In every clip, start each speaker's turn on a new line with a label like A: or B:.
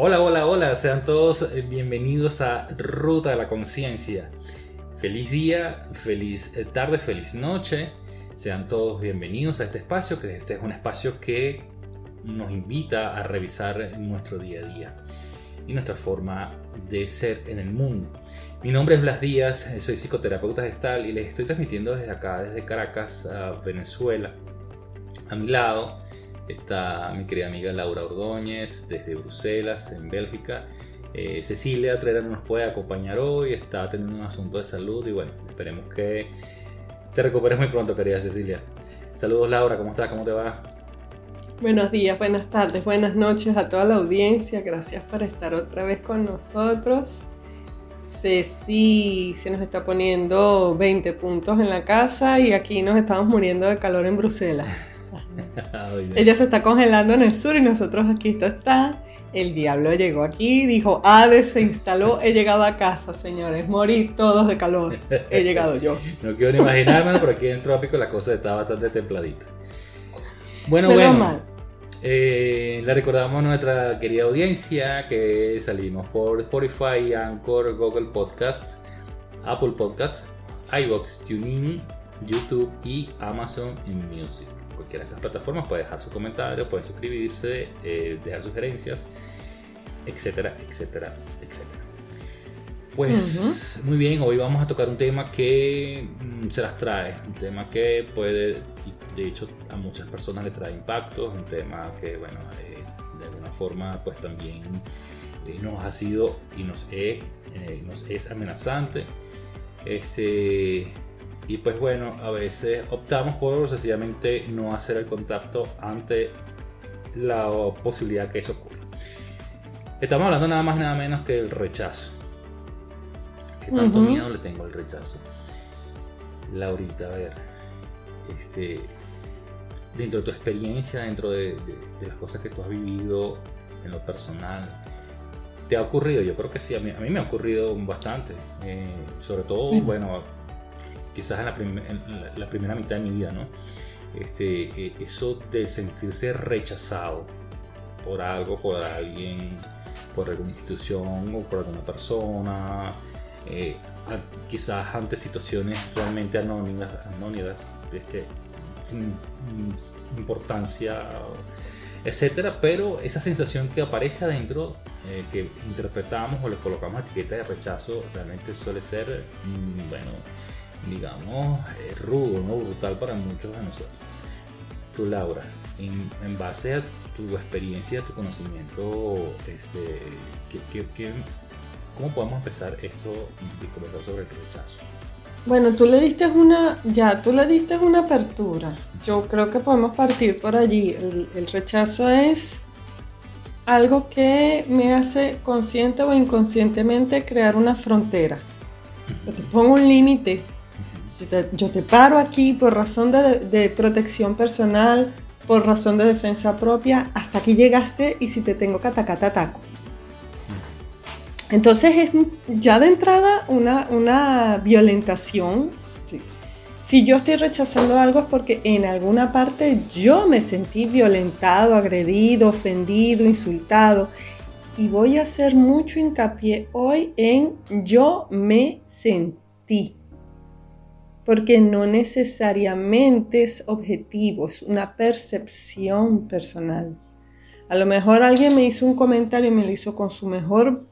A: Hola, hola, hola, sean todos bienvenidos a Ruta de la Conciencia. Feliz día, feliz tarde, feliz noche. Sean todos bienvenidos a este espacio, que este es un espacio que nos invita a revisar nuestro día a día y nuestra forma de ser en el mundo. Mi nombre es Blas Díaz, soy psicoterapeuta gestal y les estoy transmitiendo desde acá, desde Caracas, Venezuela. A mi lado está mi querida amiga Laura Ordóñez desde Bruselas, en Bélgica. Eh, Cecilia Otrera no nos puede acompañar hoy, está teniendo un asunto de salud y bueno, esperemos que te recuperes muy pronto, querida Cecilia. Saludos Laura, ¿cómo estás? ¿Cómo te va?
B: Buenos días, buenas tardes, buenas noches a toda la audiencia. Gracias por estar otra vez con nosotros. Ceci se nos está poniendo 20 puntos en la casa y aquí nos estamos muriendo de calor en Bruselas. Ella se está congelando en el sur y nosotros aquí está. El diablo llegó aquí, dijo, Hades se instaló, he llegado a casa, señores, morí todos de calor, he llegado yo.
A: no quiero ni imaginarme, pero aquí en el trópico la cosa está bastante templadita. Bueno, bueno. Eh, le recordamos a nuestra querida audiencia que salimos por Spotify, Anchor, Google Podcast, Apple Podcast, iBox, TuneIn, YouTube y Amazon Music cualquiera de estas plataformas puede dejar su comentario, puede suscribirse, eh, dejar sugerencias, etcétera, etcétera, etcétera. Pues muy bien, hoy vamos a tocar un tema que mm, se las trae, un tema que puede, de hecho a muchas personas le trae impactos, un tema que bueno, eh, de alguna forma pues también eh, nos ha sido y nos es, nos es amenazante. Este, y pues bueno, a veces optamos por sencillamente no hacer el contacto ante la posibilidad que eso ocurra. Estamos hablando nada más nada menos que el rechazo. ¿Qué tanto miedo le tengo al rechazo? Laurita, a ver, este, dentro de tu experiencia, dentro de, las cosas que tú has vivido en lo personal, ¿te ha ocurrido? Yo creo que sí, a mí, a mí me ha ocurrido bastante. Eh, sobre todo, bueno, quizás en la, primera mitad de mi vida, ¿no? Este, e, eso de sentirse rechazado por algo, por alguien, por alguna institución o por alguna persona, eh, quizás ante situaciones realmente anónimas, anónimas este, sin, importancia, etcétera, pero esa sensación que aparece adentro, eh, que interpretamos o le colocamos etiqueta de rechazo, realmente suele ser, mm, bueno, digamos, eh, rudo, ¿no? brutal para muchos de nosotros. Tú, Laura, en, base a tu experiencia, tu conocimiento, este, cómo podemos empezar esto y comentar sobre el rechazo?
B: Bueno, tú le diste una, ya, tú le diste una apertura. Yo creo que podemos partir por allí. El, el rechazo es algo que me hace consciente o inconscientemente crear una frontera. Yo te pongo un límite yo te paro aquí por razón de, protección personal, por razón de defensa propia, hasta aquí llegaste y si te tengo que atacar, te ataco. Entonces es ya de entrada una, una violentación. Si yo estoy rechazando algo es porque en alguna parte yo me sentí violentado, agredido, ofendido, insultado. Y voy a hacer mucho hincapié hoy en yo me sentí porque no necesariamente es objetivo, es una percepción personal. A lo mejor alguien me hizo un comentario y me lo hizo con su mejor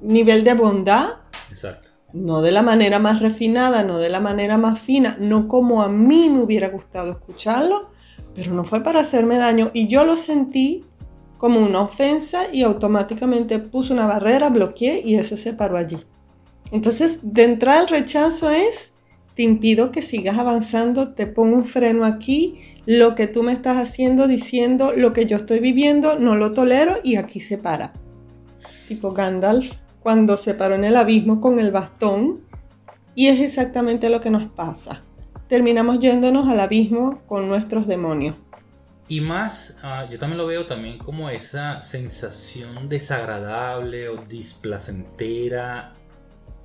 B: nivel de bondad.
A: Exacto.
B: No de la manera más refinada, no de la manera más fina, no como a mí me hubiera gustado escucharlo, pero no fue para hacerme daño y yo lo sentí como una ofensa y automáticamente puse una barrera, bloqueé y eso se paró allí. Entonces, de entrada el rechazo es te impido que sigas avanzando, te pongo un freno aquí, lo que tú me estás haciendo, diciendo, lo que yo estoy viviendo, no lo tolero y aquí se para. Tipo Gandalf cuando se paró en el abismo con el bastón y es exactamente lo que nos pasa. Terminamos yéndonos al abismo con nuestros demonios.
A: Y más, ah, yo también lo veo también como esa sensación desagradable o displacentera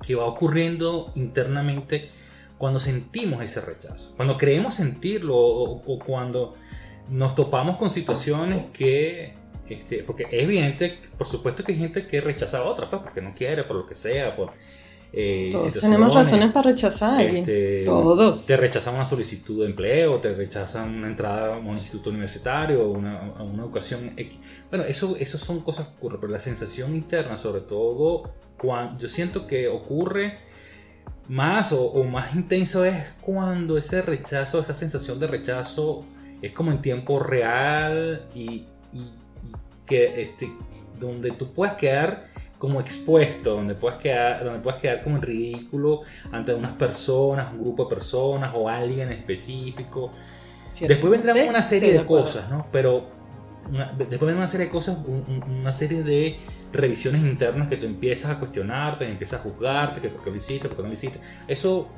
A: que va ocurriendo internamente cuando sentimos ese rechazo, cuando creemos sentirlo o, cuando nos topamos con situaciones que Este, porque es evidente, por supuesto que hay gente que rechaza a otra, pues, porque no quiere, por lo que sea, por
B: eh, Todos tenemos razones para rechazar. Este, Todos.
A: Te rechazan una solicitud de empleo, te rechazan una entrada a un instituto universitario, una, a una educación. Bueno, eso, eso son cosas que ocurren, pero la sensación interna, sobre todo, cuando, yo siento que ocurre más o, más intenso es cuando ese rechazo, esa sensación de rechazo es como en tiempo real y, y que este, donde tú puedes quedar como expuesto, donde puedes quedar, donde puedes quedar como en ridículo ante unas personas, un grupo de personas o alguien específico. Después vendrán una serie de, cosas, ¿no? Pero después vendrán una serie de cosas, una serie de revisiones internas que tú empiezas a cuestionarte, empiezas a juzgarte, que por qué lo hiciste, por qué no lo hiciste. Eso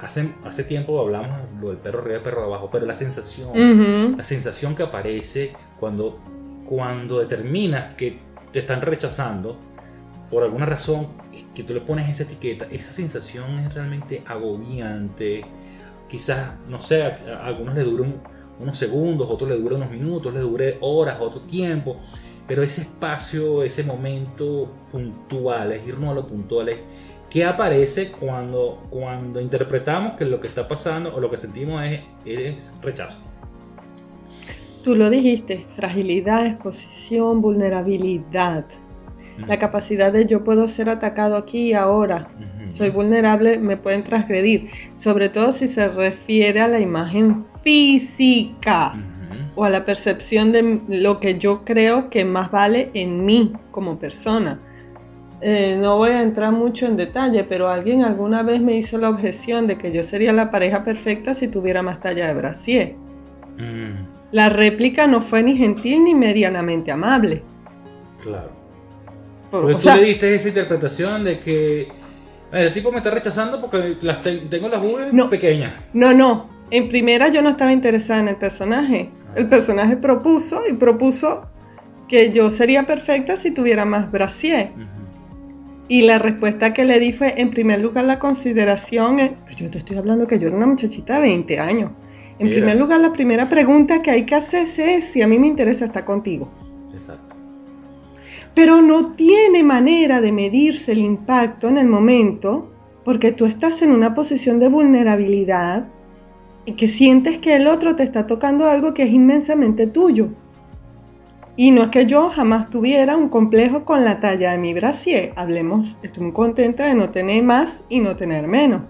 A: hace, hace tiempo hablamos lo del perro arriba y perro abajo, pero la sensación, la sensación que aparece cuando, cuando determinas que te están rechazando, por alguna razón que tú le pones esa etiqueta, esa sensación es realmente agobiante. Quizás, no sé, a, algunos le dure unos segundos, otros le dure unos minutos, le dure horas, otro tiempo. Pero ese espacio, ese momento puntual, es irnos a lo puntual, es que aparece cuando, cuando interpretamos que lo que está pasando o lo que sentimos es, es rechazo.
B: Tú lo dijiste, fragilidad, exposición, vulnerabilidad la capacidad de yo puedo ser atacado aquí y ahora, soy vulnerable, me pueden transgredir, sobre todo si se refiere a la imagen física o a la percepción de lo que yo creo que más vale en mí como persona. Eh, no voy a entrar mucho en detalle, pero alguien alguna vez me hizo la objeción de que yo sería la pareja perfecta si tuviera más talla de brasier. Mm. La réplica no fue ni gentil ni medianamente amable.
A: Claro. Porque tú le diste esa interpretación de que el tipo me está rechazando porque las tengo las boobies pequeñas.
B: No, no. En primera yo no estaba interesada en el personaje. El ah. personaje propuso y propuso que yo sería perfecta si tuviera más brasier. Y la respuesta que le di fue, en primer lugar, la consideración, yo te estoy hablando que yo era una muchachita de 20 años. En primer lugar, la primera pregunta que hay que hacerse es si a mí me interesa estar contigo. Exacto pero no tiene manera de medirse el impacto en el momento porque tú estás en una posición de vulnerabilidad y que sientes que el otro te está tocando algo que es inmensamente tuyo. Y no es que yo jamás tuviera un complejo con la talla de mi brasier. Hablemos, estoy muy contenta de no tener más y no tener menos.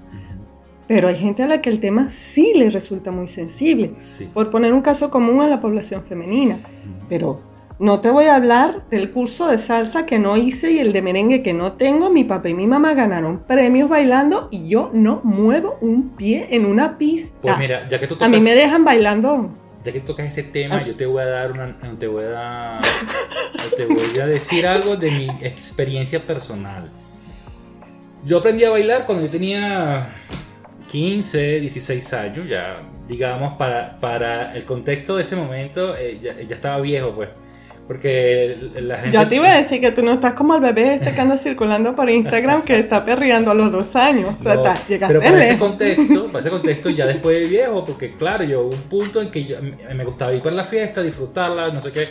B: Pero hay gente a la que el tema sí le resulta muy sensible. Por poner un caso común a la población femenina. Pero no te voy a hablar del curso de salsa que no hice y el de merengue que no tengo. Mi papá y mi mamá ganaron premios bailando y yo no muevo un pie en una pista.
A: Pues mira, ya que tú
B: tocas, A mí me dejan bailando.
A: Ya que tocas ese tema, ah. yo te voy a dar una. Te voy a, te voy a decir algo de mi experiencia personal. Yo aprendí a bailar cuando yo tenía 15, 16 años, ya digamos, para, para el contexto de ese momento, eh, ya, ya estaba viejo, pues. Porque la gente.
B: Ya te iba a decir que tú no estás como el bebé este que anda circulando por Instagram que está perreando a los dos años. o sea,
A: pero para ese contexto, para ese contexto ya después de viejo, porque claro, yo un punto en que yo, me gustaba ir para la fiesta, disfrutarla, no sé qué.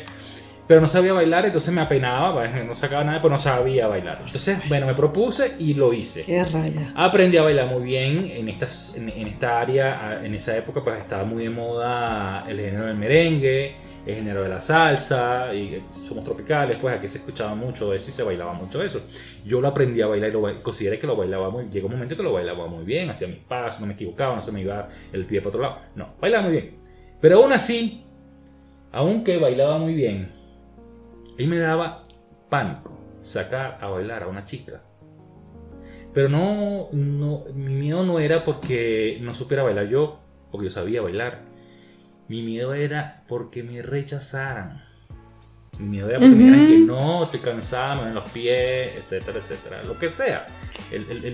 A: Pero no sabía bailar, entonces me apenaba, no sacaba nada, pero no sabía bailar. Entonces, bueno, me propuse y lo hice.
B: Qué raya.
A: Aprendí a bailar muy bien en, estas, en, en esta área. En esa época, pues estaba muy de moda el género del merengue el género de la salsa, y somos tropicales, pues aquí se escuchaba mucho eso y se bailaba mucho eso. Yo lo aprendí a bailar y lo, consideré que lo bailaba muy Llegó un momento que lo bailaba muy bien, hacía mis pasos, no me equivocaba, no se me iba el pie para otro lado. No, bailaba muy bien. Pero aún así, aunque bailaba muy bien, él me daba pánico sacar a bailar a una chica. Pero no, mi miedo no era porque no supiera bailar yo, porque yo sabía bailar mi miedo era porque me rechazaran. Mi miedo era porque me dijeran que no, estoy cansada, me ven los pies, etcétera, etcétera. Lo que sea.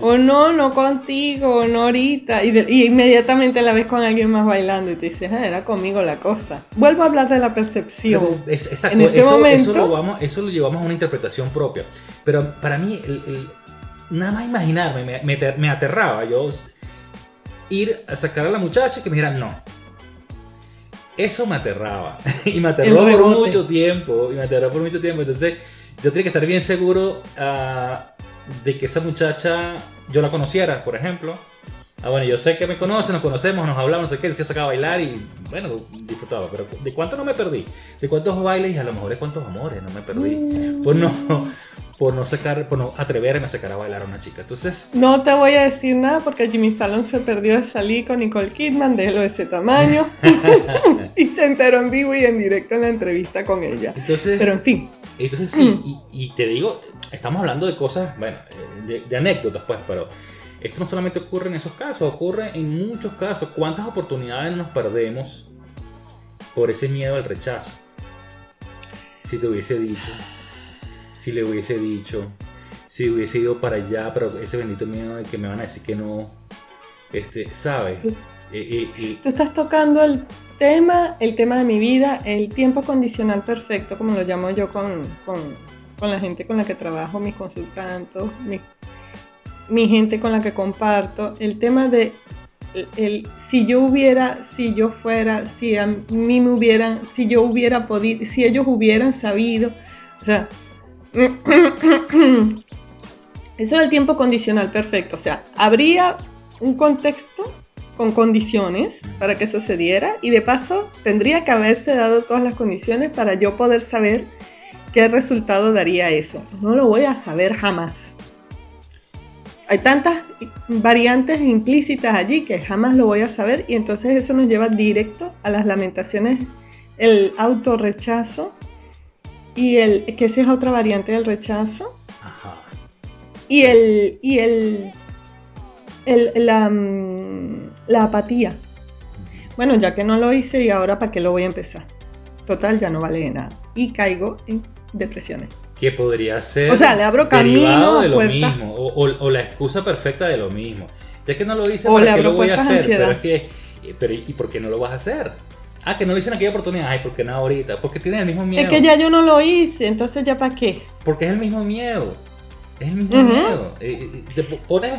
B: O no, no contigo, no ahorita. Y, inmediatamente la ves con alguien más bailando y te dices, ah, era conmigo la cosa. Vuelvo a hablar de la percepción.
A: exacto, eso, lo vamos, eso lo llevamos a una interpretación propia. Pero para mí, nada más imaginarme, me, me aterraba yo ir a sacar a la muchacha y que me dijeran no Eso me aterraba. y me aterró por mucho tiempo. Y me aterró por mucho tiempo. Entonces, yo tenía que estar bien seguro ah, de que esa muchacha yo la conociera, por ejemplo. Ah, bueno, yo sé que me conoce, nos conocemos, nos hablamos, no sé qué, yo sacaba a bailar y bueno, disfrutaba. Pero ¿de cuánto no me perdí? ¿De cuántos bailes y a lo mejor de cuántos amores no me perdí? Pues no, por no sacar, por no atreverme a sacar a bailar a una chica. Entonces.
B: No te voy a decir nada porque Jimmy Fallon se perdió de salir con Nicole Kidman, de de ese tamaño. y se enteró en vivo y en directo en la entrevista con ella.
A: Entonces.
B: Pero en fin.
A: Entonces sí, y, te digo, estamos hablando de cosas, bueno, eh, de, anécdotas, pues, pero esto no solamente ocurre en esos casos, ocurre en muchos casos. ¿Cuántas oportunidades nos perdemos por ese miedo al rechazo? Si te hubiese dicho si le hubiese dicho, si hubiese ido para allá, pero ese bendito miedo de que me van a decir que no, este, ¿sabes?
B: Eh, eh, eh. Tú estás tocando el tema, el tema de mi vida, el tiempo condicional perfecto, como lo llamo yo con, la gente con la que trabajo, mis consultantes, mi, gente con la que comparto, el tema de el, si yo hubiera, si yo fuera, si a mí me hubieran, si yo hubiera podido, si ellos hubieran sabido, o sea, eso es el tiempo condicional perfecto. O sea, habría un contexto con condiciones para que sucediera y de paso tendría que haberse dado todas las condiciones para yo poder saber qué resultado daría eso. No lo voy a saber jamás. Hay tantas variantes implícitas allí que jamás lo voy a saber y entonces eso nos lleva directo a las lamentaciones, el autorrechazo y el, que esa es otra variante del rechazo. Ajá. Y el, y el, la, mm, la apatía. Bueno, ya que no lo hice y ahora para qué lo voy a empezar. Total, ya no vale de nada. Y caigo en depresiones.
A: Que podría ser
B: o sea, le abro camino
A: de lo mismo. O, la excusa perfecta de lo mismo. Ya que no lo hice, ¿para qué lo voy a hacer? Pero es que, pero ¿y por qué no lo vas a hacer? Ah, que no lo hice en aquella oportunidad. Ay, ¿por qué no ahorita? Porque tienes el mismo miedo.
B: Es que ya yo no lo hice, entonces ya para qué.
A: Porque es el mismo miedo. Es el mismo miedo. Eh, eh, te pones,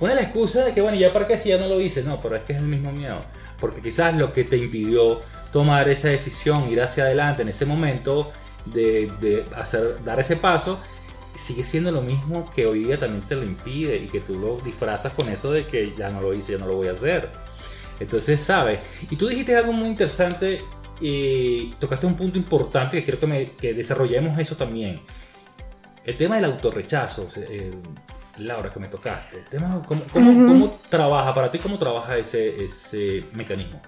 A: la excusa de que, bueno, ya para qué si ya no lo hice. No, pero es que es el mismo miedo. Porque quizás lo que te impidió tomar esa decisión, ir hacia adelante en ese momento, de, de hacer, dar ese paso, sigue siendo lo mismo que hoy día también te lo impide y que tú lo disfrazas con eso de que ya no lo hice, ya no lo voy a hacer. Entonces, ¿sabes? Y tú dijiste algo muy interesante y tocaste un punto importante que quiero que, me, que desarrollemos eso también. El tema del autorrechazo, eh, Laura, que me tocaste. El tema, ¿cómo, cómo, trabaja para ti? ¿Cómo trabaja ese, ese mecanismo?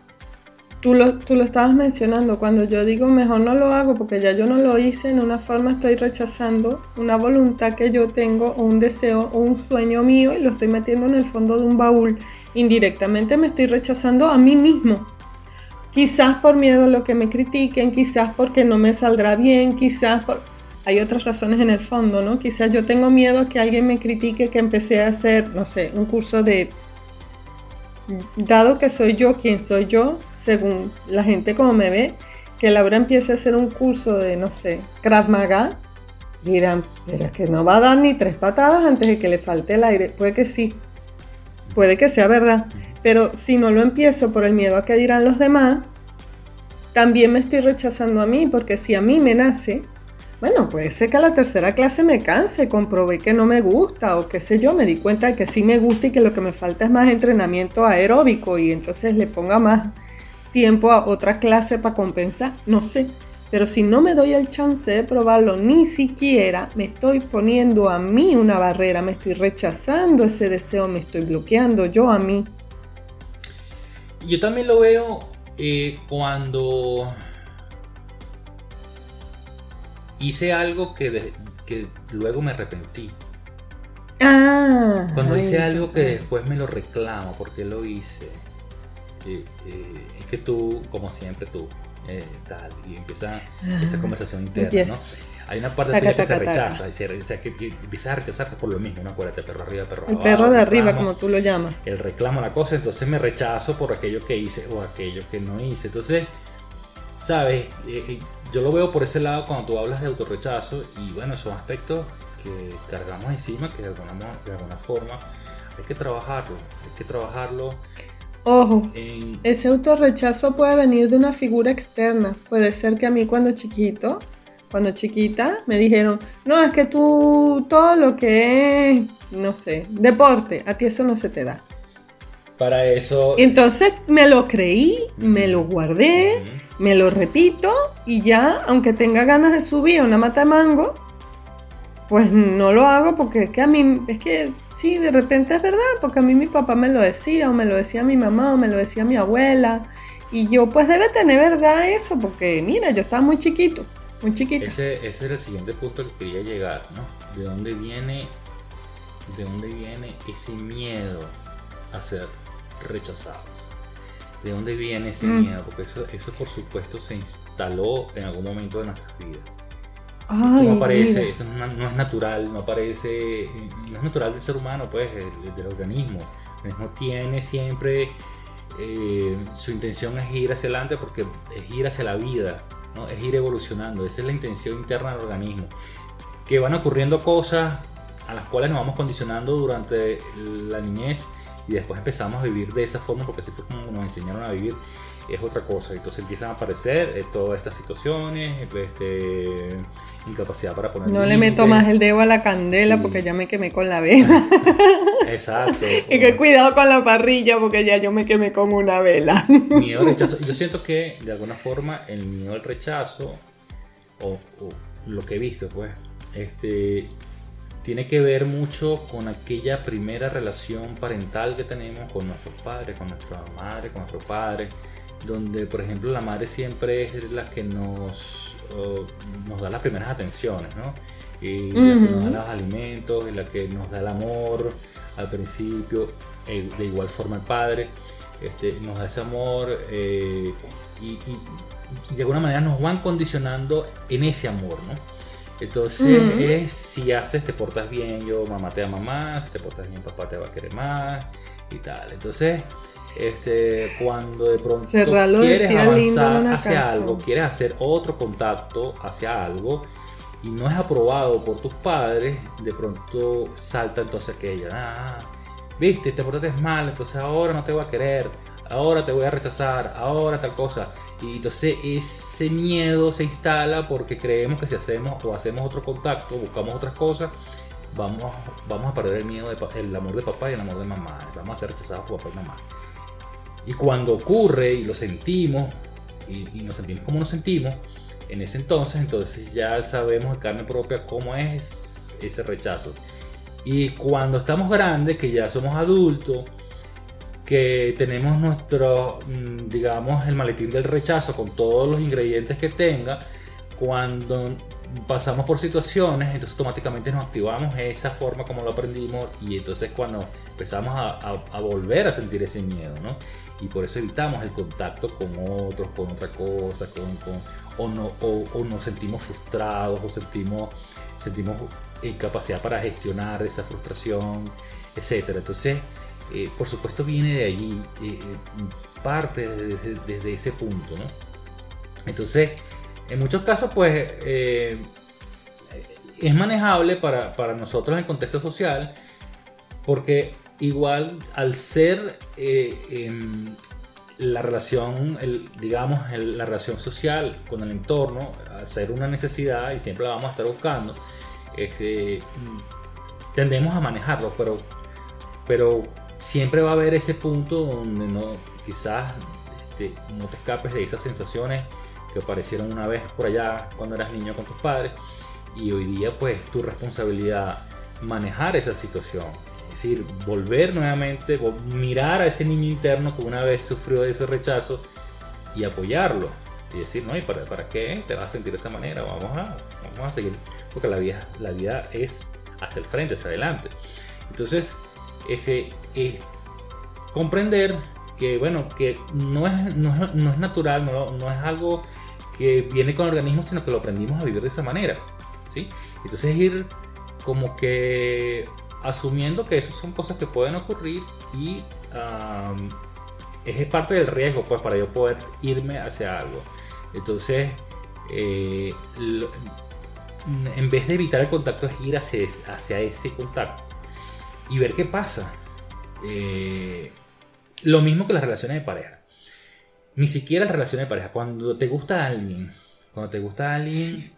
B: Tú lo, tú lo estabas mencionando, cuando yo digo mejor no lo hago porque ya yo no lo hice, en una forma estoy rechazando una voluntad que yo tengo o un deseo o un sueño mío y lo estoy metiendo en el fondo de un baúl. Indirectamente me estoy rechazando a mí mismo. Quizás por miedo a lo que me critiquen, quizás porque no me saldrá bien, quizás por... Hay otras razones en el fondo, ¿no? Quizás yo tengo miedo a que alguien me critique que empecé a hacer, no sé, un curso de... Dado que soy yo quien soy yo, según la gente como me ve, que Laura empiece a hacer un curso de, no sé, Krav Maga, dirán, pero es que no va a dar ni tres patadas antes de que le falte el aire. Puede que sí, puede que sea verdad, pero si no lo empiezo por el miedo a que dirán los demás, también me estoy rechazando a mí, porque si a mí me nace, bueno, puede ser que a la tercera clase me canse, comprobé que no me gusta o qué sé yo, me di cuenta de que sí me gusta y que lo que me falta es más entrenamiento aeróbico y entonces le ponga más tiempo a otra clase para compensar, no sé. Pero si no me doy el chance de probarlo, ni siquiera me estoy poniendo a mí una barrera, me estoy rechazando ese deseo, me estoy bloqueando yo a mí.
A: Yo también lo veo eh, cuando hice algo que, que luego me arrepentí.
B: Ah,
A: cuando hice algo que después me lo reclamo porque lo hice. Eh, es que tú, como siempre, tú, eh, tal, y empieza esa conversación interna, ¿no? Hay una parte tuya que se rechaza, y se, que, empieza a rechazarte por lo mismo, ¿no? Acuérdate, perro arriba, perro abajo.
B: El perro de arriba, como tú lo llamas.
A: El reclamo, la cosa, entonces me rechazo por aquello que hice o aquello que no hice. Entonces, ¿sabes? Eh, yo lo veo por ese lado cuando tú hablas de autorrechazo, y bueno, son aspectos que cargamos encima, que de alguna, de alguna forma hay que trabajarlo, hay que trabajarlo
B: Ojo, ese autorrechazo puede venir de una figura externa. Puede ser que a mí cuando chiquito, cuando chiquita, me dijeron, no, es que tú todo lo que es, no sé, deporte, a ti eso no se te da.
A: Para eso...
B: Entonces me lo creí, me lo guardé, me lo repito y ya, aunque tenga ganas de subir a una mata de mango, pues no lo hago porque es que a mí, es que sí, de repente es verdad, porque a mí mi papá me lo decía, o me lo decía mi mamá, o me lo decía mi abuela. Y yo pues debe tener verdad eso, porque mira, yo estaba muy chiquito, muy chiquito.
A: Ese, ese es el siguiente punto que quería llegar, ¿no? ¿De dónde viene, de dónde viene ese miedo a ser rechazados? ¿De dónde viene ese mm. miedo? Porque eso, eso por supuesto se instaló en algún momento de nuestras vidas esto no aparece, esto no, es natural, no aparece, no es natural del ser humano, pues, del, organismo. El organismo tiene siempre eh, su intención es ir hacia adelante porque es ir hacia la vida, ¿no? es ir evolucionando. Esa es la intención interna del organismo. Que van ocurriendo cosas a las cuales nos vamos condicionando durante la niñez y después empezamos a vivir de esa forma porque así fue como nos enseñaron a vivir es otra cosa. Entonces empiezan a aparecer eh, todas estas situaciones, este, incapacidad para poner.
B: No le meto más el dedo a la candela porque ya me quemé con la vela.
A: Exacto.
B: y que cuidado con la parrilla porque ya yo me quemé con una vela.
A: miedo al rechazo. Yo siento que de alguna forma el miedo al rechazo, o, lo que he visto, pues, este tiene que ver mucho con aquella primera relación parental que tenemos con nuestros padres, con nuestra madre, con nuestro padre, donde por ejemplo la madre siempre es la que nos, nos da las primeras atenciones, ¿no? Y la que nos da los alimentos, y la que nos da el amor al principio, e, de igual forma el padre, este, nos da ese amor eh, y, de alguna manera nos van condicionando en ese amor, ¿no? Entonces es si haces, te portas bien, yo mamá te ama más, si te portas bien, papá te va a querer más y tal. Entonces este, cuando de pronto quieres avanzar hacia algo, quieres hacer otro contacto hacia algo y no es aprobado por tus padres, de pronto salta entonces aquella, ah, viste, te portaste mal, entonces ahora no te voy a querer, ahora te voy a rechazar, ahora tal cosa. Y entonces ese miedo se instala porque creemos que si hacemos o hacemos otro contacto, buscamos otras cosas, vamos, vamos a perder el miedo, de, el amor de papá y el amor de mamá, vamos a ser rechazados por papá y mamá. Y cuando ocurre y lo sentimos, y, nos sentimos como nos sentimos, en ese entonces, entonces ya sabemos de carne propia cómo es ese rechazo. Y cuando estamos grandes, que ya somos adultos, que tenemos nuestro, mm, digamos, el maletín del rechazo con todos los ingredientes que tenga, cuando pasamos por situaciones, entonces automáticamente nos activamos esa forma como lo aprendimos y entonces cuando empezamos a, volver a sentir ese miedo, ¿no? Y por eso evitamos el contacto con otros, con otra cosa, con, o, no, o, nos sentimos frustrados o sentimos, sentimos incapacidad para gestionar esa frustración, etc. Entonces, eh, por supuesto viene de allí, eh, parte desde, ese punto, ¿no? Entonces, en muchos casos, pues, eh, es manejable para, para nosotros en el contexto social, porque igual al ser em, la relación, digamos, la relación social con el entorno, al ser una necesidad y siempre la vamos a estar buscando, este, tendemos a manejarlo, pero, pero siempre va a haber ese punto donde no, quizás este, no te escapes de esas sensaciones que aparecieron una vez por allá cuando eras niño con tus padres y hoy día pues tu responsabilidad manejar esa situación es decir, volver nuevamente, mirar a ese niño interno que una vez sufrió ese rechazo y apoyarlo. Y decir, no, ¿y para, para qué te vas a sentir de esa manera? Vamos a, vamos a seguir. Porque la vida, la vida es hacia el frente, hacia adelante. Entonces, ese es comprender que, bueno, que no es, no, es natural, no, no, es algo que viene con el organismo, sino que lo aprendimos a vivir de esa manera. ¿sí? Entonces, ir como que asumiendo que esas son cosas que pueden ocurrir y es parte del riesgo pues para yo poder irme hacia algo. Entonces, eh, en vez de evitar el contacto es ir hacia ese contacto y ver qué pasa. Eh, lo mismo que las relaciones de pareja. Ni siquiera las relaciones de pareja. Cuando te gusta alguien, cuando te gusta alguien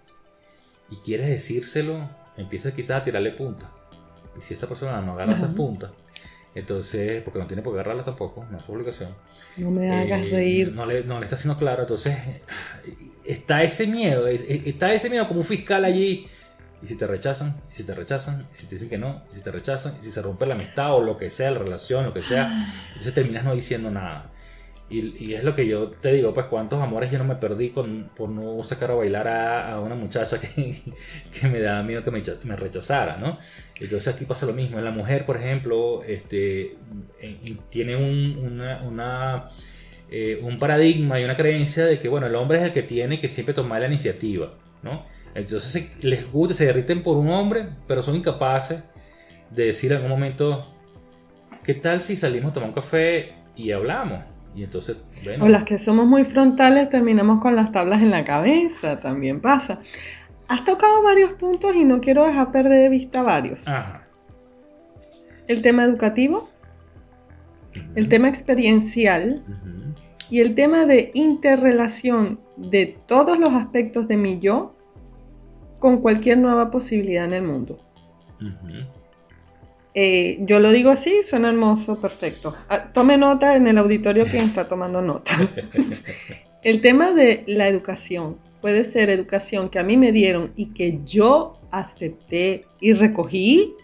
A: y quieres decírselo, empiezas quizás a tirarle punta. Y si esa persona no agarra esas puntas, entonces, porque no tiene por qué agarrarla tampoco, no es su obligación.
B: No me hagas eh, reír.
A: No le, no le, está haciendo claro, entonces está ese miedo, está ese miedo como un fiscal allí. Y si te rechazan, y si te rechazan, y si te dicen que no, y si te rechazan, y si se rompe la amistad o lo que sea, la relación, lo que sea, entonces terminas no diciendo nada. Y, es lo que yo te digo, pues cuántos amores yo no me perdí con, por no sacar a bailar a, una muchacha que, que, me daba miedo que me, me, rechazara, ¿no? Entonces aquí pasa lo mismo. La mujer, por ejemplo, este, tiene un, una, una eh, un paradigma y una creencia de que, bueno, el hombre es el que tiene que siempre tomar la iniciativa, ¿no? Entonces les gusta, se derriten por un hombre, pero son incapaces de decir en algún momento, ¿qué tal si salimos a tomar un café y hablamos? Y entonces,
B: O las que somos muy frontales terminamos con las tablas en la cabeza, también pasa. Has tocado varios puntos y no quiero dejar perder de vista varios. El tema educativo, el tema experiencial y el tema de interrelación de todos los aspectos de mi yo con cualquier nueva posibilidad en el mundo. Eh, yo lo digo así, suena hermoso, perfecto. Ah, tome nota en el auditorio quien está tomando nota. el tema de la educación puede ser educación que a mí me dieron y que yo acepté y recogí.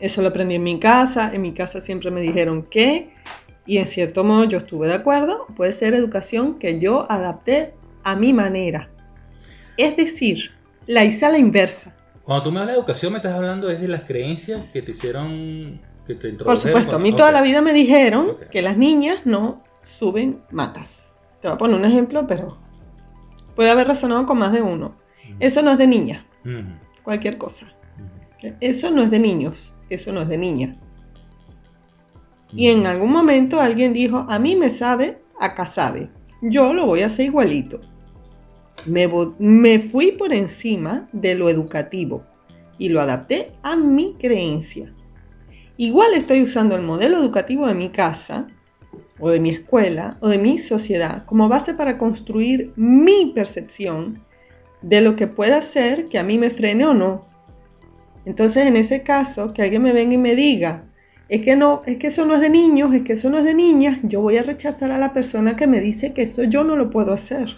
B: Eso lo aprendí en mi casa. En mi casa siempre me dijeron que, y en cierto modo yo estuve de acuerdo, puede ser educación que yo adapté a mi manera. Es decir, la hice a la inversa.
A: Cuando tú me hablas de educación, me estás hablando de las creencias que te hicieron, que te
B: Por supuesto, a mí toda la vida me dijeron que las niñas no suben matas. Te voy a poner un ejemplo, pero puede haber resonado con más de uno. Eso no es de niña. Cualquier cosa. Eso no es de niños. Eso no es de niña. Y en algún momento alguien dijo, a mí me sabe, acá sabe. Yo lo voy a hacer igualito. Me, fui por encima de lo educativo y lo adapté a mi creencia. Igual estoy usando el modelo educativo de mi casa, o de mi escuela, o de mi sociedad, como base para construir mi percepción de lo que pueda ser que a mí me frene o no. Entonces, en ese caso, que alguien me venga y me diga, es que no, es que eso no es de niños, es que eso no es de niñas, yo voy a rechazar a la persona que me dice que eso yo no lo puedo hacer.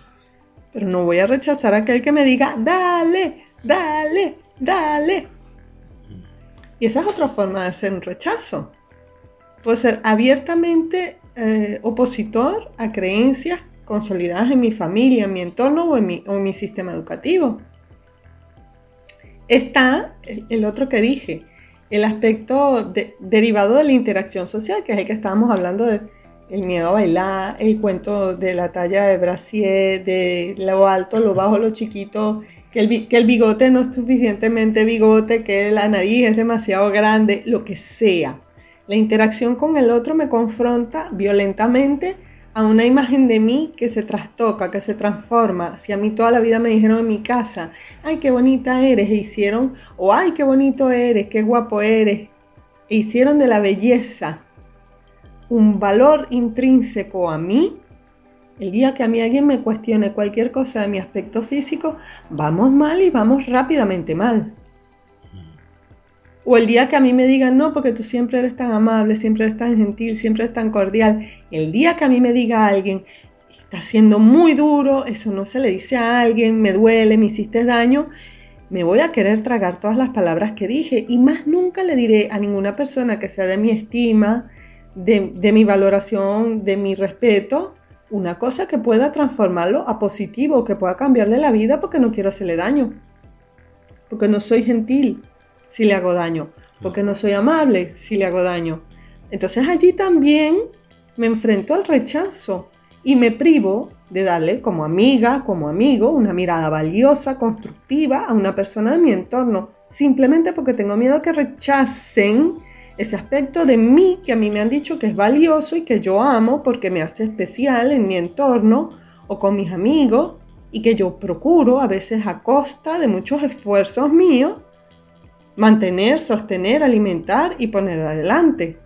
B: Pero no voy a rechazar a aquel que me diga, dale, dale, dale. Y esa es otra forma de hacer un rechazo. Puedo ser abiertamente eh, opositor a creencias consolidadas en mi familia, en mi entorno o en mi, en mi sistema educativo. Está el otro que dije, el aspecto derivado de la interacción social, que es el que estábamos hablando de el miedo a bailar, el cuento de la talla de brasier, de lo alto, lo bajo, lo chiquito, que el, bigote no es suficientemente bigote, que la nariz es demasiado grande, lo que sea. La interacción con el otro me confronta violentamente a una imagen de mí que se trastoca, que se transforma. Si a mí toda la vida me dijeron en mi casa, ay, qué bonita eres, e hicieron, o ay, qué bonito eres, qué guapo eres, e hicieron de la belleza un valor intrínseco a mí, el día que a mí alguien me cuestione cualquier cosa de mi aspecto físico, vamos mal y vamos rápidamente mal. O el día que a mí me digan, no, porque tú siempre eres tan amable, siempre eres tan gentil, siempre eres tan cordial. El día que a mí me diga alguien, está siendo muy duro, eso no se le dice a alguien, me duele, me hiciste daño, me voy a querer tragar todas las palabras que dije y más nunca le diré a ninguna persona que sea de mi estima, de, mi valoración, de mi respeto, una cosa que pueda transformarlo a positivo, que pueda cambiarle la vida porque no quiero hacerle daño, porque no soy gentil si le hago daño, porque no soy amable si le hago daño. Entonces allí también me enfrento al rechazo y me privo de darle como amiga, como amigo, una mirada valiosa, constructiva a una persona de mi entorno, simplemente porque tengo miedo que rechacen ese aspecto de mí que a mí me han dicho que es valioso y que yo amo porque me hace especial en mi entorno o con mis amigos y que yo procuro a veces a costa de muchos esfuerzos míos mantener, sostener, alimentar y poner adelante.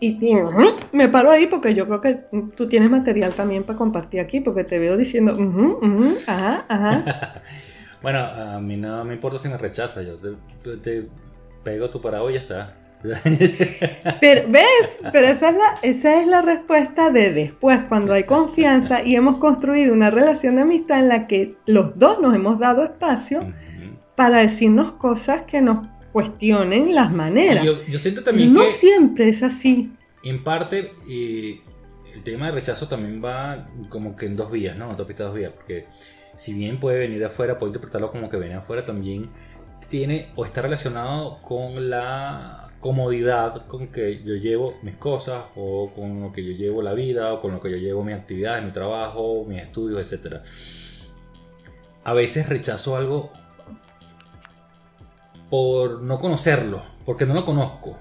B: y me paro ahí porque yo creo que tú tienes material también para compartir aquí, porque te veo diciendo, ajá, ajá.
A: bueno, a mí no me importa si me rechaza, yo te, pego tu parado y ya está.
B: Pero, ¿ves? Pero esa es, la, esa es la respuesta de después, cuando hay confianza y hemos construido una relación de amistad en la que los dos nos hemos dado espacio para decirnos cosas que nos cuestionen las maneras.
A: Yo, siento también
B: no siempre es así.
A: En parte, el tema de rechazo también va como que en dos vías, ¿no? Autopista dos vías, porque si bien puede venir de afuera, puedo interpretarlo como que viene afuera, también tiene o está relacionado con la comodidad con que yo llevo mis cosas o con lo que yo llevo la vida o con lo que yo llevo mis actividades, mi trabajo, mis estudios, etc. A veces rechazo algo por no conocerlo, porque no lo conozco.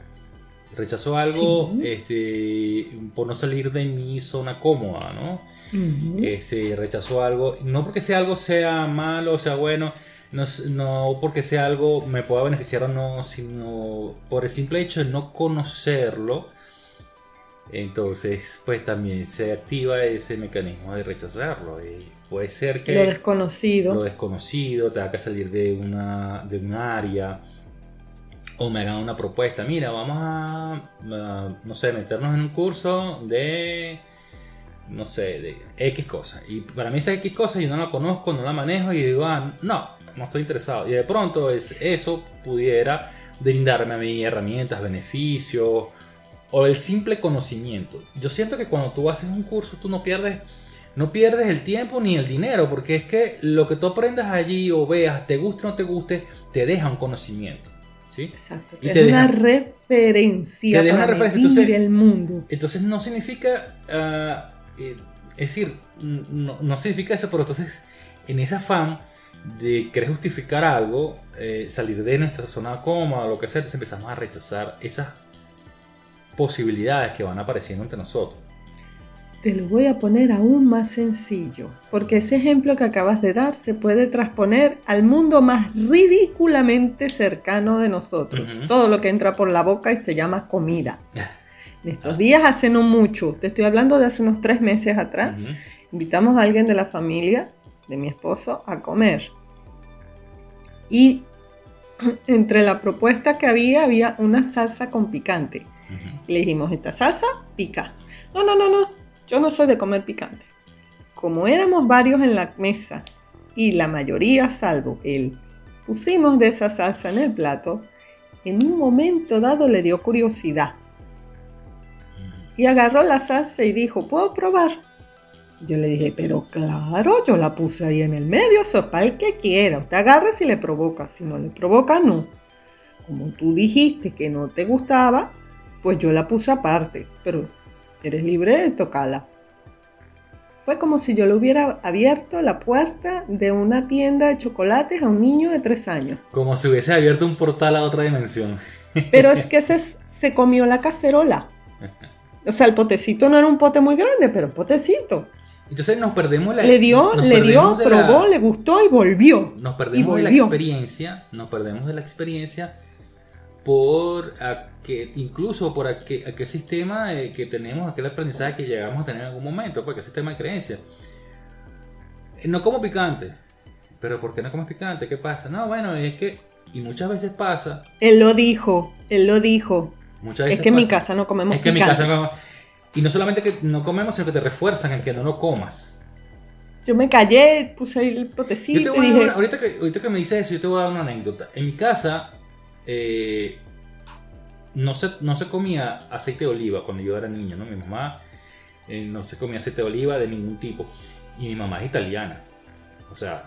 A: Rechazo algo este, por no salir de mi zona cómoda, ¿no? Este, rechazo algo, no porque sea algo sea malo o sea bueno, no, no, porque sea algo me pueda beneficiar o no, sino por el simple hecho de no conocerlo. Entonces, pues también se activa ese mecanismo de rechazarlo. Y puede ser que...
B: Lo desconocido.
A: Lo desconocido, te que salir de una, de un área. O me hagan una propuesta. Mira, vamos a, no sé, meternos en un curso de no sé, de X cosa. Y para mí esa X cosa yo no la conozco, no la manejo y digo, ah, no, no estoy interesado. Y de pronto es, eso pudiera brindarme a mí herramientas, beneficios o el simple conocimiento. Yo siento que cuando tú haces un curso tú no pierdes, no pierdes el tiempo ni el dinero, porque es que lo que tú aprendas allí o veas, te guste o no te guste, te deja un conocimiento. ¿sí?
B: Exacto. Y te deja, una referencia. Te deja una referencia. Entonces, mundo.
A: entonces no significa, ah, eh, es decir, no, no significa eso, pero entonces en ese afán de querer justificar algo, eh, salir de nuestra zona cómoda, lo que sea, entonces empezamos a rechazar esas posibilidades que van apareciendo entre nosotros.
B: Te lo voy a poner aún más sencillo, porque ese ejemplo que acabas de dar se puede transponer al mundo más ridículamente cercano de nosotros. Todo lo que entra por la boca y se llama comida. En estos días, hace no mucho, te estoy hablando de hace unos tres meses atrás, invitamos a alguien de la familia de mi esposo a comer. Y entre la propuesta que había, había una salsa con picante. Le dijimos, esta salsa pica. No, no, no, no, yo no soy de comer picante. Como éramos varios en la mesa y la mayoría, salvo él, pusimos de esa salsa en el plato, en un momento dado le dio curiosidad. Y agarró la salsa y dijo, ¿puedo probar? Yo le dije, pero claro, yo la puse ahí en el medio, sopa el que quiera. Usted agarra si le provoca, si no le provoca, no. Como tú dijiste que no te gustaba, pues yo la puse aparte, pero eres libre de tocarla. Fue como si yo le hubiera abierto la puerta de una tienda de chocolates a un niño de tres años.
A: Como si hubiese abierto un portal a otra dimensión.
B: Pero es que se, se comió la cacerola. O sea, el potecito no era un pote muy grande, pero un potecito.
A: Entonces nos perdemos la
B: Le dio, le dio, probó, le gustó y volvió.
A: Nos perdemos de la experiencia, nos perdemos de la experiencia por que incluso por aquel, aquel sistema eh, que tenemos, aquel aprendizaje que llegamos a tener en algún momento, porque sistema de creencia. Eh, no como picante. Pero ¿por qué no comes picante? ¿Qué pasa? No, bueno, es que, y muchas veces pasa.
B: Él lo dijo, él lo dijo. Muchas veces es que en mi casa no comemos
A: es que picante. En mi casa no comemos. Y no solamente que no comemos, sino que te refuerzan el que no lo comas.
B: Yo me callé, puse el potecito. y dije...
A: ahorita, que, ahorita que me dices eso, yo te voy a dar una anécdota. En mi casa eh, no, se, no se comía aceite de oliva cuando yo era niño, ¿no? Mi mamá eh, no se comía aceite de oliva de ningún tipo. Y mi mamá es italiana. O sea,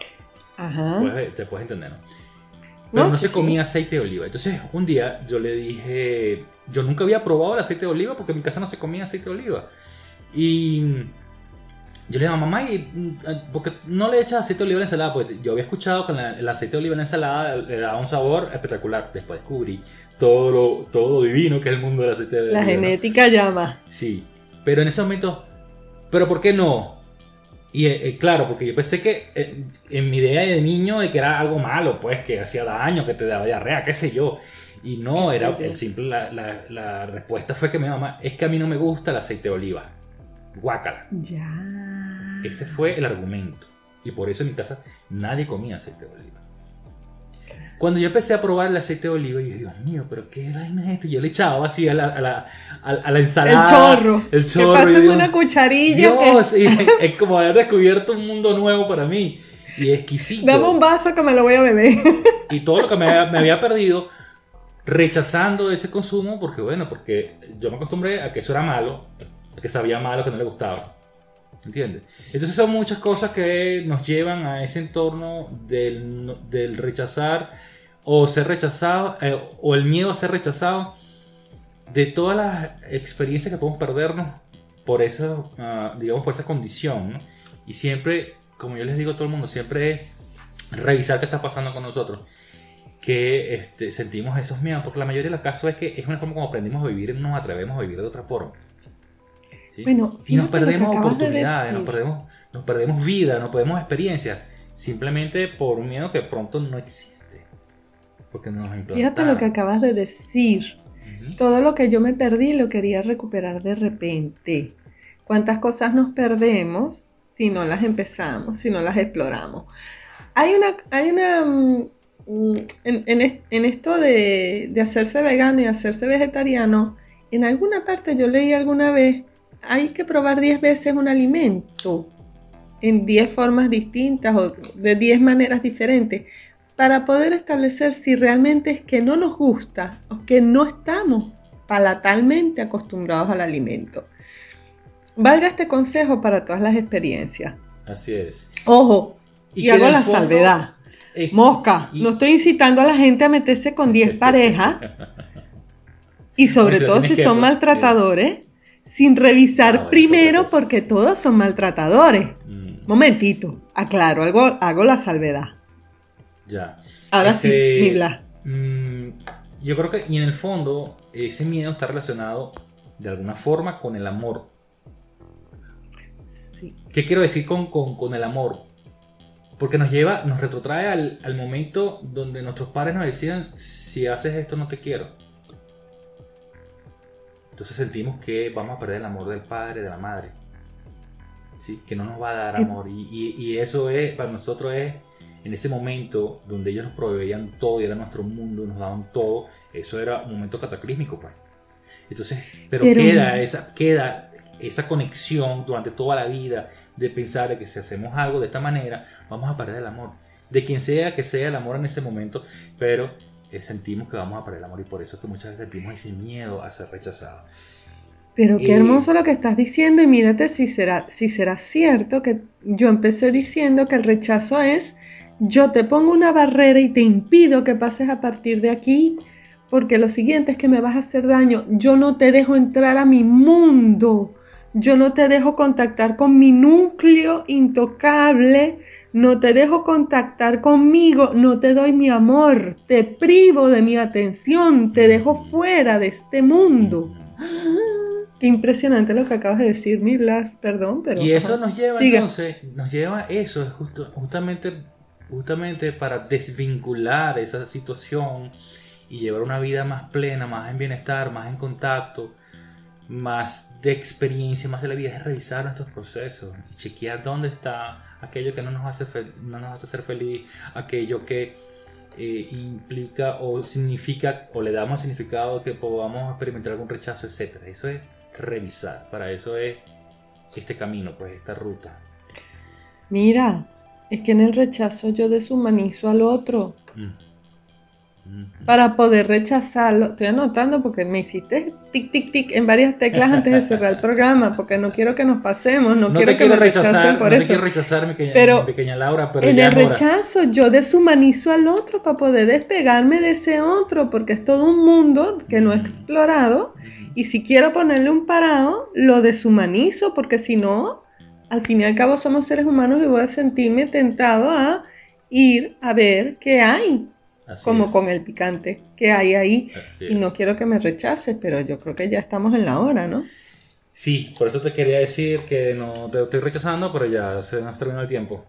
A: te puedes entender, ¿no? Pero no, se comía aceite de oliva. Entonces, un día yo le dije, yo nunca había probado el aceite de oliva porque en mi casa no se comía aceite de oliva. Y yo le dije a mamá, ¿y, porque no le echas aceite de oliva a la ensalada? Porque yo había escuchado que el aceite de oliva en la ensalada le daba un sabor espectacular. Después descubrí todo lo, todo divino que es el mundo del aceite de oliva.
B: La genética llama.
A: Sí, pero en ese momento, ¿pero por qué no? Y eh, eh, claro, porque yo pensé que eh, en mi idea de niño de que era algo malo, pues que hacía daño, que te daba diarrea, qué sé yo. Y no, era el simple, la, la, la, respuesta fue que mi mamá, es que a mí no me gusta el aceite de oliva. Guácala.
B: Ya.
A: Ese fue el argumento. Y por eso en mi casa nadie comía aceite de oliva. Cuando yo empecé a probar el aceite de oliva, yo dije, Dios mío, pero qué vaina es esto. Yo le echaba así a la, a la, a la ensalada.
B: El chorro.
A: El chorro.
B: Que pases una cucharilla.
A: Dios, y es como haber descubierto un mundo nuevo para mí. Y exquisito.
B: Dame un vaso que me lo voy a beber.
A: Y todo lo que me, me había perdido, rechazando ese consumo, porque bueno, porque yo me acostumbré a que eso era malo, a que sabía malo, que no le gustaba. ¿Entiendes? Entonces son muchas cosas que nos llevan a ese entorno del, del rechazar o ser rechazado, eh, o el miedo a ser rechazado, de todas las experiencias que podemos perdernos por esa, uh, digamos, por esa condición. Y siempre, como yo les digo a todo el mundo, siempre es revisar qué está pasando con nosotros. Que este, sentimos esos miedos, porque la mayoría de los casos es que es una forma como aprendimos a vivir y nos atrevemos a vivir de otra forma. ¿sí?
B: Bueno,
A: y nos perdemos oportunidades, nos perdemos, nos perdemos vida, nos perdemos experiencias, simplemente por un miedo que pronto no existe. Porque nos implantaron.
B: Fíjate lo que acabas de decir.
A: Ujú.
B: Todo lo que yo me perdí lo quería recuperar de repente. ¿Cuántas cosas nos perdemos si no las empezamos, si no las exploramos? Hay una, hay una, mm, en, en es- en esto de, de hacerse vegano y hacerse vegetariano, en alguna parte yo leí alguna vez, hay que probar 10 veces un alimento en 10 formas distintas o de 10 maneras diferentes para poder establecer si realmente es que no nos gusta o que no estamos palatalmente acostumbrados al alimento. Valga este consejo para todas las experiencias.
A: Así es.
B: Ojo, y,
A: que
B: hago la
A: fondo,
B: salvedad.
A: Es-
B: Mosca,
A: y-
B: no estoy incitando a la gente a meterse con 10 parejas y sobre todo si son maltratadores, sin revisar primero porque todos son maltratadores.
A: Mm,
B: Momentito, aclaro, algo, hago la salvedad.
A: ya.
B: Ahora
A: Este,
B: sí, mi Blas.
A: mm, yo creo que, y en el fondo, ese miedo está relacionado de alguna forma con el amor.
B: Sí.
A: ¿Qué quiero decir con, con- con el amor? Porque nos lleva, nos retrotrae al, al momento donde nuestros padres nos decían, si haces esto no te quiero. Entonces sentimos que vamos a perder el amor del padre, de la madre. ¿Sí? Que no nos va a dar amor. Y, y- y eso es, para nosotros es, en ese momento donde ellos nos proveían todo y era nuestro mundo, nos daban todo, eso era un momento cataclísmico. Pues. Entonces, pero,
B: Pero-
A: queda, esa, queda esa conexión durante toda la vida de pensar de que si hacemos algo de esta manera, vamos a perder el amor. De quien sea que sea el amor en ese momento, pero eh, sentimos que vamos a perder el amor y por eso es que muchas veces sentimos ese miedo a ser rechazados.
B: Pero qué hermoso lo que estás diciendo y mírate si será, si será cierto que yo empecé diciendo que el rechazo es yo te pongo una barrera y te impido que pases a partir de aquí porque lo siguiente es que me vas a hacer daño. Yo no te dejo entrar a mi mundo. Yo no te dejo contactar con mi núcleo intocable. No te dejo contactar conmigo. No te doy mi amor. Te privo de mi atención. Te dejo fuera de este mundo. Qué impresionante lo que acabas de decir, mi Blas, perdón, pero.
A: Y eso
B: ajá.
A: nos lleva
B: Siga.
A: entonces, nos lleva a eso, es justo- justamente, justamente para desvincular esa situación y llevar una vida más plena, más en bienestar, más en contacto, más de experiencia, más de la vida, es revisar nuestros procesos y chequear dónde está aquello que no nos hace, fel- no nos hace ser feliz, aquello que eh, implica o significa o le damos significado que podamos experimentar algún rechazo, etcétera. Eso es revisar, para eso es este camino, pues esta ruta.
B: Mira, es que en el rechazo yo deshumanizo al otro.
A: Mm.
B: Para poder rechazarlo, estoy anotando porque me hiciste tic, tic, tic en varias teclas antes de cerrar el programa, porque no quiero que nos pasemos, no,
A: No,
B: quiero
A: te
B: que rechacen
A: rechazar,
B: por
A: no te quiero rechazar, mi pequeña,
B: Pero
A: mi pequeña Laura, pero
B: en
A: ya
B: el
A: hora.
B: rechazo yo deshumanizo al otro para poder despegarme de ese otro, porque es todo un mundo que no he explorado y si quiero ponerle un parado, lo deshumanizo, porque si no, al fin y al cabo somos seres humanos y voy a sentirme tentado a ir a ver qué hay,
A: Así
B: como
A: es.
B: con el picante, qué hay ahí.
A: Así
B: Y no
A: es.
B: quiero que me rechaces, pero yo creo que ya estamos en la hora, ¿no?
A: Sí, por eso te quería decir que no te estoy rechazando, pero ya se nos terminó el tiempo.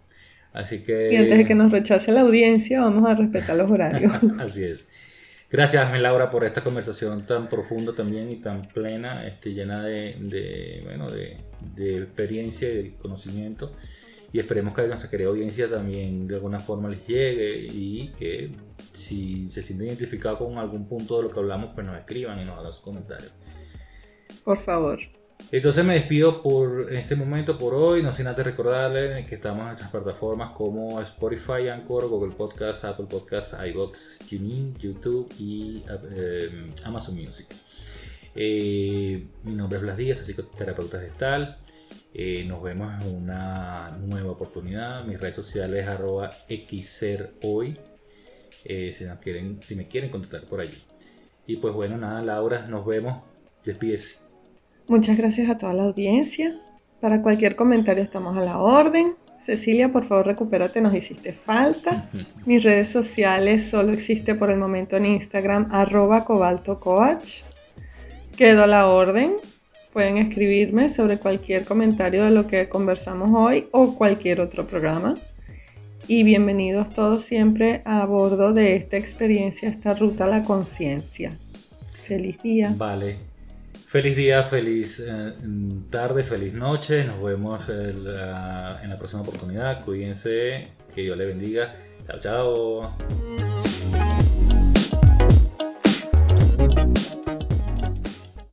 A: Así que...
B: Y antes de que nos rechace la audiencia, vamos a respetar los horarios.
A: Así es. Gracias, Laura, por esta conversación tan profunda también y tan plena, este, llena de, de bueno, de, de, experiencia y de conocimiento. Y esperemos que nuestra querida audiencia también de alguna forma les llegue y que si se sienten identificados con algún punto de lo que hablamos, pues nos escriban y nos hagan sus comentarios.
B: Por favor.
A: Entonces me despido por este momento, por hoy. No sin antes recordarles que estamos en nuestras plataformas como Spotify, Anchor, Google Podcast, Apple Podcast, iBox, TuneIn, YouTube y eh, Amazon Music. Eh, mi nombre es Blas Díaz, soy psicoterapeuta gestal. Eh, nos vemos en una nueva oportunidad. Mis redes sociales arroba xserhoy. Eh, si, quieren, si me quieren contactar por allí. Y pues bueno, nada, Laura, nos vemos. Despídese.
B: Muchas gracias a toda la audiencia. Para cualquier comentario estamos a la orden. Cecilia, por favor, recupérate, nos hiciste falta. Mis redes sociales solo existe por el momento en Instagram, arroba cobaltocoach. Quedo a la orden. Pueden escribirme sobre cualquier comentario de lo que conversamos hoy o cualquier otro programa. Y bienvenidos todos siempre a bordo de esta experiencia, esta ruta a la conciencia. Feliz día.
A: Vale. Feliz día, feliz eh, tarde, feliz noche. Nos vemos en la próxima oportunidad. Cuídense, que Dios le bendiga. Chao, chao.